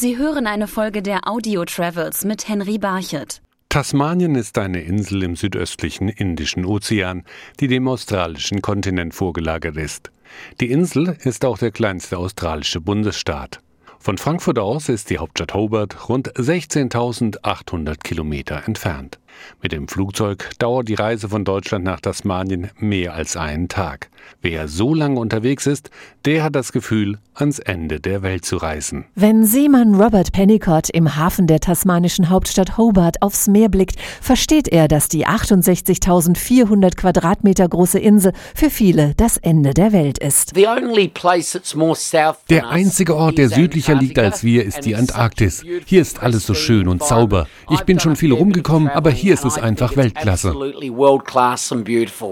Sie hören eine Folge der Audio Travels mit Henry Barchet. Tasmanien ist eine Insel im südöstlichen Indischen Ozean, die dem australischen Kontinent vorgelagert ist. Die Insel ist auch der kleinste australische Bundesstaat. Von Frankfurt aus ist die Hauptstadt Hobart rund 16.800 Kilometer entfernt. Mit dem Flugzeug dauert die Reise von Deutschland nach Tasmanien mehr als einen Tag. Wer so lange unterwegs ist, der hat das Gefühl, ans Ende der Welt zu reisen. Wenn Seemann Robert Pennicott im Hafen der tasmanischen Hauptstadt Hobart aufs Meer blickt, versteht er, dass die 68.400 Quadratmeter große Insel für viele das Ende der Welt ist. Der einzige Ort, der südlicher liegt als wir, ist die Antarktis. Hier ist alles so schön und sauber. Ich bin schon viel rumgekommen, aber hier ist es einfach Weltklasse.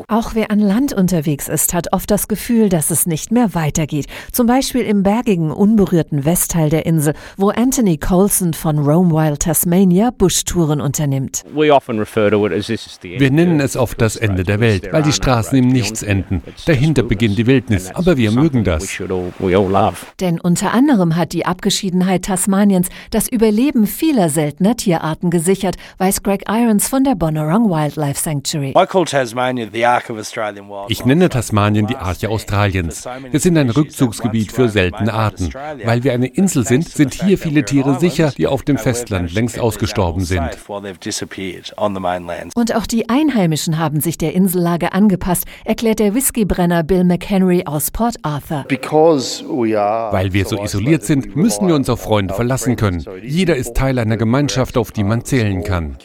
Auch wer an Land unterwegs ist, hat oft das Gefühl, dass es nicht mehr weitergeht. Zum Beispiel im bergigen, unberührten Westteil der Insel, wo Anthony Colson von Rome Wild Tasmania Buschtouren unternimmt. Wir nennen es oft das Ende der Welt, weil die Straßen im Nichts enden. Dahinter beginnt die Wildnis, aber wir mögen das. Denn unter anderem hat die Abgeschiedenheit Tasmaniens das Überleben vieler seltener Tierarten gesichert, weiß Greg Irons von der Bonorong Wildlife Sanctuary. Ich nenne Tasmanien die Arche Australiens. Wir sind ein Rückzugsgebiet für seltene Arten. Weil wir eine Insel sind, sind hier viele Tiere sicher, die auf dem Festland längst ausgestorben sind. Und auch die Einheimischen haben sich der Insellage angepasst, erklärt der Whiskybrenner Bill McHenry aus Port Arthur. Weil wir so isoliert sind, müssen wir uns auf Freunde verlassen können. Jeder ist Teil einer Gemeinschaft, auf die man zählen kann.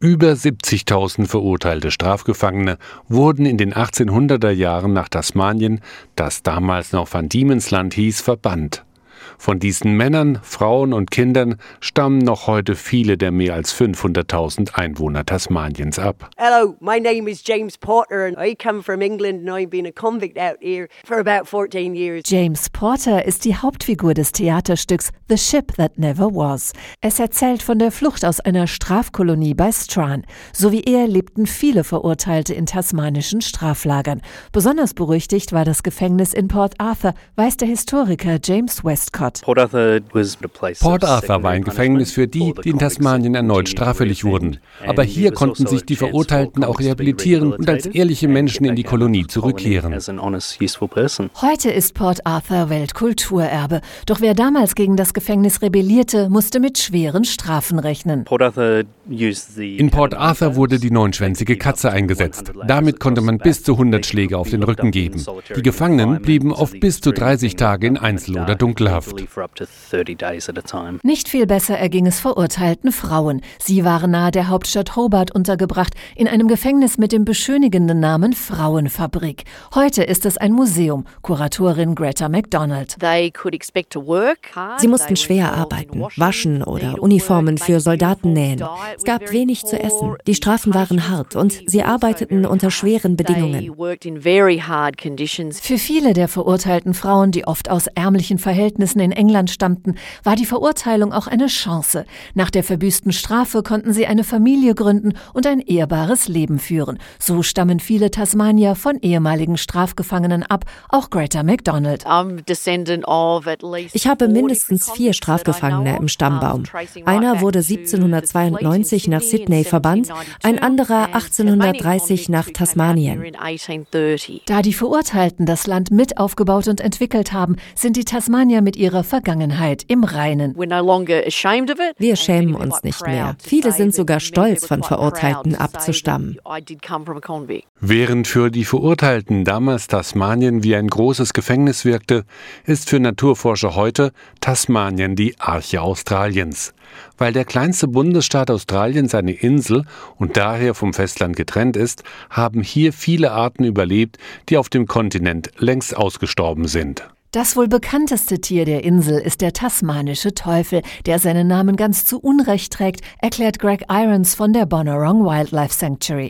Über 70.000 verurteilte Strafgefangene wurden in den 1800er Jahren nach Tasmanien, das damals noch Van Diemen's Land hieß, verbannt. Von diesen Männern, Frauen und Kindern stammen noch heute viele der mehr als 500.000 Einwohner Tasmaniens ab. Hello, my name is James Porter and I come from England and I've been a convict out here for about 14 years. James Porter ist die Hauptfigur des Theaterstücks The Ship That Never Was. Es erzählt von der Flucht aus einer Strafkolonie bei Strachan. So wie er lebten viele Verurteilte in tasmanischen Straflagern. Besonders berüchtigt war das Gefängnis in Port Arthur, weiß der Historiker James Westcott. Port Arthur war ein Gefängnis für die, die in Tasmanien erneut straffällig wurden. Aber hier konnten sich die Verurteilten auch rehabilitieren und als ehrliche Menschen in die Kolonie zurückkehren. Heute ist Port Arthur Weltkulturerbe. Doch wer damals gegen das Gefängnis rebellierte, musste mit schweren Strafen rechnen. In Port Arthur wurde die neunschwänzige Katze eingesetzt. Damit konnte man bis zu 100 Schläge auf den Rücken geben. Die Gefangenen blieben oft bis zu 30 Tage in Einzel- oder Dunkelhaft. Nicht viel besser erging es verurteilten Frauen. Sie waren nahe der Hauptstadt Hobart untergebracht, in einem Gefängnis mit dem beschönigenden Namen Frauenfabrik. Heute ist es ein Museum. Kuratorin Greta MacDonald. Sie mussten schwer arbeiten, waschen oder Uniformen für Soldaten nähen. Es gab wenig zu essen. Die Strafen waren hart und sie arbeiteten unter schweren Bedingungen. Für viele der verurteilten Frauen, die oft aus ärmlichen Verhältnissen in England stammten, war die Verurteilung auch eine Chance. Nach der verbüßten Strafe konnten sie eine Familie gründen und ein ehrbares Leben führen. So stammen viele Tasmanier von ehemaligen Strafgefangenen ab, auch Greta MacDonald. Ich habe mindestens vier Strafgefangene im Stammbaum. Einer wurde 1792 nach Sydney verbannt, ein anderer 1830 nach Tasmanien. Da die Verurteilten das Land mit aufgebaut und entwickelt haben, sind die Tasmanier mit ihrer Vergangenheit im Reinen. Wir schämen uns nicht mehr. Viele sind sogar stolz, von Verurteilten abzustammen. Während für die Verurteilten damals Tasmanien wie ein großes Gefängnis wirkte, ist für Naturforscher heute Tasmanien die Arche Australiens. Weil der kleinste Bundesstaat Australiens eine Insel und daher vom Festland getrennt ist, haben hier viele Arten überlebt, die auf dem Kontinent längst ausgestorben sind. Das wohl bekannteste Tier der Insel ist der tasmanische Teufel, der seinen Namen ganz zu Unrecht trägt, erklärt Greg Irons von der Bonorong Wildlife Sanctuary.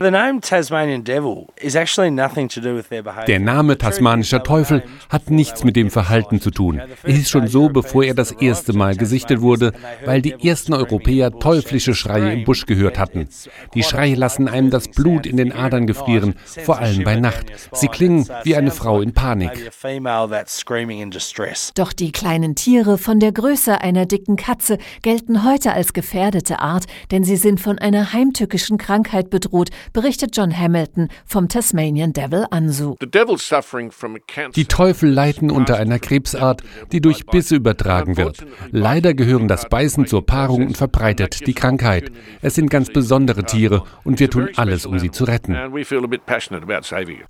Der Name tasmanischer Teufel hat nichts mit dem Verhalten zu tun. Er hieß schon so, bevor er das erste Mal gesichtet wurde, weil die ersten Europäer teuflische Schreie im Busch gehört hatten. Die Schreie lassen einem das Blut in den Adern gefrieren, vor allem bei Nacht. Sie klingen wie eine Frau in Panik. Doch die kleinen Tiere von der Größe einer dicken Katze gelten heute als gefährdete Art, denn sie sind von einer heimtückischen Krankheit bedroht, berichtet John Hamilton vom Tasmanian Devil Ansu. Die Teufel leiden unter einer Krebsart, die durch Bisse übertragen wird. Leider gehören das Beißen zur Paarung und verbreitet die Krankheit. Es sind ganz besondere Tiere und wir tun alles, um sie zu retten.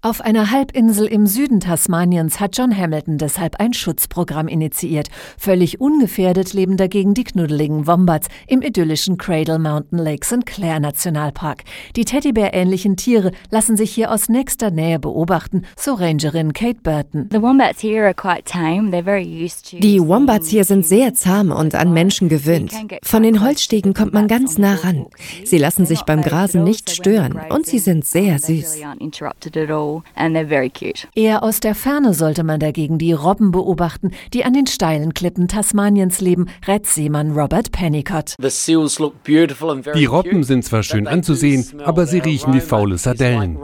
Auf einer Halbinsel im Süden Tasmaniens hat John Hamilton deshalb ein Schutzprogramm initiiert. Völlig ungefährdet leben dagegen die knuddeligen Wombats im idyllischen Cradle Mountain Lake St. Clair Nationalpark. Die Teddybär-ähnlichen Tiere lassen sich hier aus nächster Nähe beobachten, so Rangerin Kate Burton. Die Wombats hier sind sehr zahm und an Menschen gewöhnt. Von den Holzstegen kommt man ganz nah ran. Sie lassen sich beim Grasen nicht stören und sie sind sehr süß. Eher aus der Ferne sollte man dagegen die Robben beobachten, die an den steilen Klippen Tasmaniens leben, rät Seemann Robert Pennicott. Die Robben sind zwar schön anzusehen, aber sie riechen wie faule Sardellen.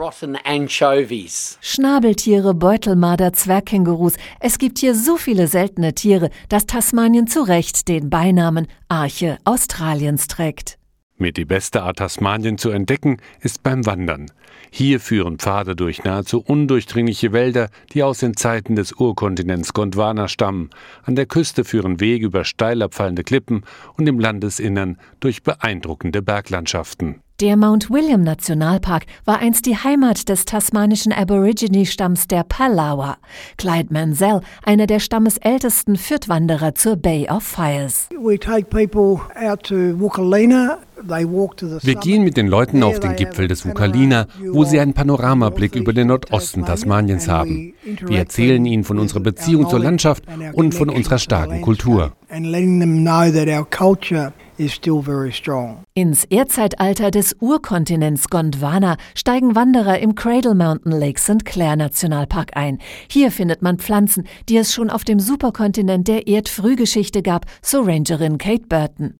Schnabeltiere, Beutelmarder, Zwergkängurus. Es gibt hier so viele seltene Tiere, dass Tasmanien zu Recht den Beinamen Arche Australiens trägt. Mit die beste Art Tasmanien zu entdecken ist beim Wandern. Hier führen Pfade durch nahezu undurchdringliche Wälder, die aus den Zeiten des Urkontinents Gondwana stammen. An der Küste führen Wege über steil abfallende Klippen und im Landesinnern durch beeindruckende Berglandschaften. Der Mount William Nationalpark war einst die Heimat des tasmanischen Aborigine-Stamms der Palawa. Clyde Mansell, einer der stammesältesten, führt Wanderer zur Bay of Fires. Wir gehen mit den Leuten auf den Gipfel des Wukalina, wo sie einen Panoramablick über den Nordosten Tasmaniens haben. Wir erzählen ihnen von unserer Beziehung zur Landschaft und von unserer starken Kultur. Ins Erdzeitalter des Urkontinents Gondwana steigen Wanderer im Cradle Mountain Lake St. Clair Nationalpark ein. Hier findet man Pflanzen, die es schon auf dem Superkontinent der Erdfrühgeschichte gab, so Rangerin Kate Burton.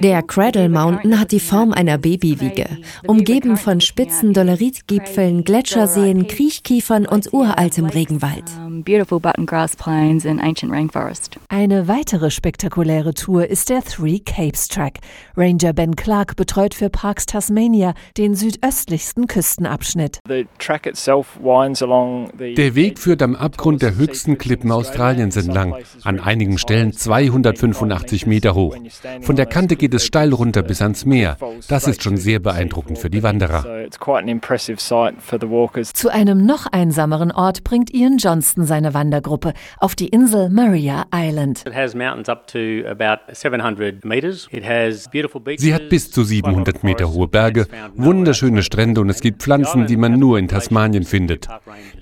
Der Cradle Mountain hat die Form einer Babywiege, umgeben von spitzen Doleritgipfeln, Gletscherseen, Kriechkiefern und uraltem Regenwald. Eine weitere spektakuläre Tour ist der Three Capes Track. Ranger Ben Clark betreut für Parks Tasmania den südöstlichsten Küstenabschnitt. Der Weg führt am Abgrund der höchsten Klippen Australiens entlang, an einigen Stellen 285 Meter hoch. Von der Kante geht es steil runter bis ans Meer. Das ist schon sehr beeindruckend für die Wanderer. Zu einem noch einsameren Ort bringt Ian Johnston seine Wandergruppe auf die Insel Maria Island. Sie hat bis zu 700 Meter hohe Berge, wunderschöne Strände und es gibt Pflanzen, die man nur in Tasmanien findet.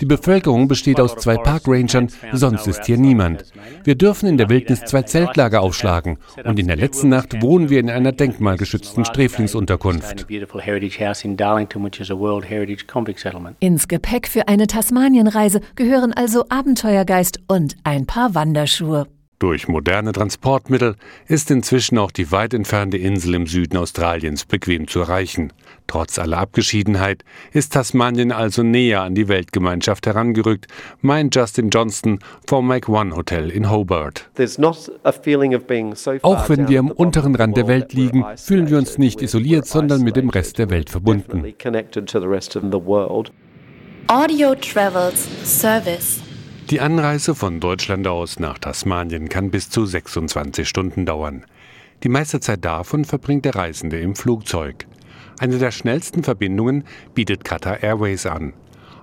Die Bevölkerung besteht aus zwei Parkrangern, sonst ist hier niemand. Wir dürfen in der Wildnis zwei Zeltlager aufschlagen und in der letzten Nacht wohnen wir in einer denkmalgeschützten Sträflingsunterkunft. Ins Gepäck für eine Tasmanienreise gehören also Abenteuergeist und ein paar Wanderschuhe. Durch moderne Transportmittel ist inzwischen auch die weit entfernte Insel im Süden Australiens bequem zu erreichen. Trotz aller Abgeschiedenheit ist Tasmanien also näher an die Weltgemeinschaft herangerückt, meint Justin Johnston vom Make One Hotel in Hobart. Auch wenn wir am unteren Rand der Welt liegen, fühlen wir uns nicht isoliert, sondern mit dem Rest der Welt verbunden. Audio Travels Service die Anreise von Deutschland aus nach Tasmanien kann bis zu 26 Stunden dauern. Die meiste Zeit davon verbringt der Reisende im Flugzeug. Eine der schnellsten Verbindungen bietet Qatar Airways an.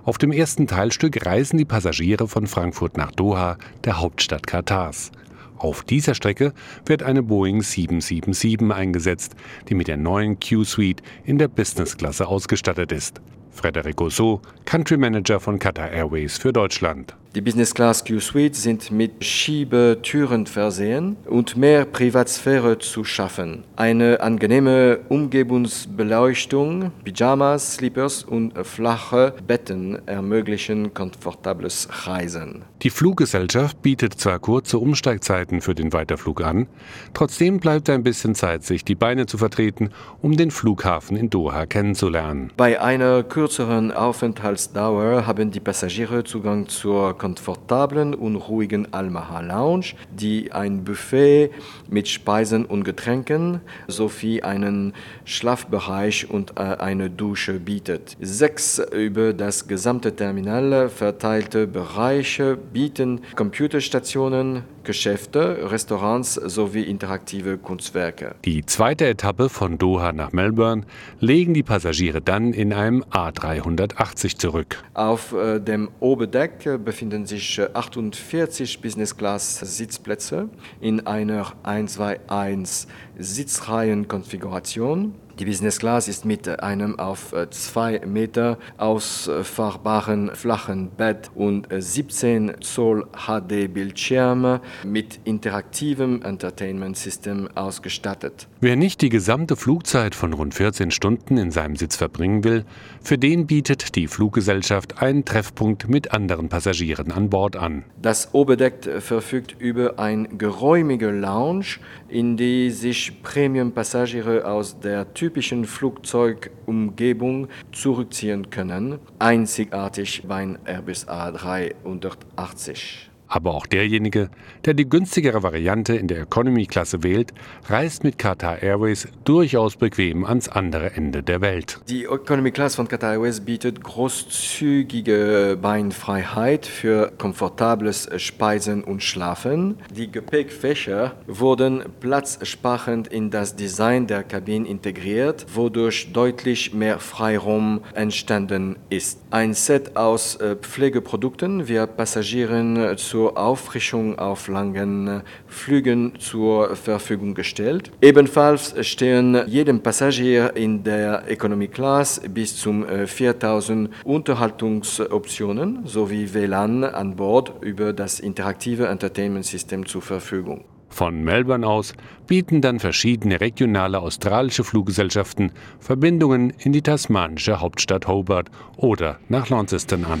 Auf dem ersten Teilstück reisen die Passagiere von Frankfurt nach Doha, der Hauptstadt Katars. Auf dieser Strecke wird eine Boeing 777 eingesetzt, die mit der neuen Q-Suite in der Businessklasse ausgestattet ist. Frederico So, Country Manager von Qatar Airways für Deutschland. Die Business Class Q-Suite sind mit Schiebetüren versehen und mehr Privatsphäre zu schaffen. Eine angenehme Umgebungsbeleuchtung, Pyjamas, Slippers und flache Betten ermöglichen komfortables Reisen. Die Fluggesellschaft bietet zwar kurze Umsteigzeiten für den Weiterflug an, trotzdem bleibt ein bisschen Zeit, sich die Beine zu vertreten, um den Flughafen in Doha kennenzulernen. Bei einer kürzeren Aufenthaltsdauer haben die Passagiere Zugang zur komfortablen und ruhigen Almaha Lounge, die ein Buffet mit Speisen und Getränken sowie einen Schlafbereich und äh, eine Dusche bietet. Sechs über das gesamte Terminal verteilte Bereiche bieten Computerstationen, Geschäfte, Restaurants sowie interaktive Kunstwerke. Die zweite Etappe von Doha nach Melbourne legen die Passagiere dann in einem A380 zurück. Auf äh, dem Oberdeck befinden sich 48 Business Class Sitzplätze in einer 121 Sitzreihenkonfiguration. Die Business Class ist mit einem auf äh, zwei Meter ausfahrbaren flachen Bett und 17 äh, Zoll HD-Bildschirm mit interaktivem Entertainment System ausgestattet. Wer nicht die gesamte Flugzeit von rund 14 Stunden in seinem Sitz verbringen will, für den bietet die Fluggesellschaft einen Treffpunkt mit anderen Passagieren an Bord an. Das Oberdeck verfügt über ein geräumige Lounge, in die sich Premium-Passagiere aus der Typ typischen Flugzeugumgebung zurückziehen können, einzigartig beim Airbus A380. Aber auch derjenige, der die günstigere Variante in der Economy-Klasse wählt, reist mit Qatar Airways durchaus bequem ans andere Ende der Welt. Die Economy-Klasse von Qatar Airways bietet großzügige Beinfreiheit für komfortables Speisen und Schlafen. Die Gepäckfächer wurden platzsparend in das Design der Kabine integriert, wodurch deutlich mehr Freiraum entstanden ist. Ein Set aus äh, Pflegeprodukten wird Passagieren zu zur Auffrischung auf langen Flügen zur Verfügung gestellt. Ebenfalls stehen jedem Passagier in der Economy Class bis zu 4000 Unterhaltungsoptionen sowie WLAN an Bord über das interaktive Entertainment System zur Verfügung. Von Melbourne aus bieten dann verschiedene regionale australische Fluggesellschaften Verbindungen in die tasmanische Hauptstadt Hobart oder nach Launceston an.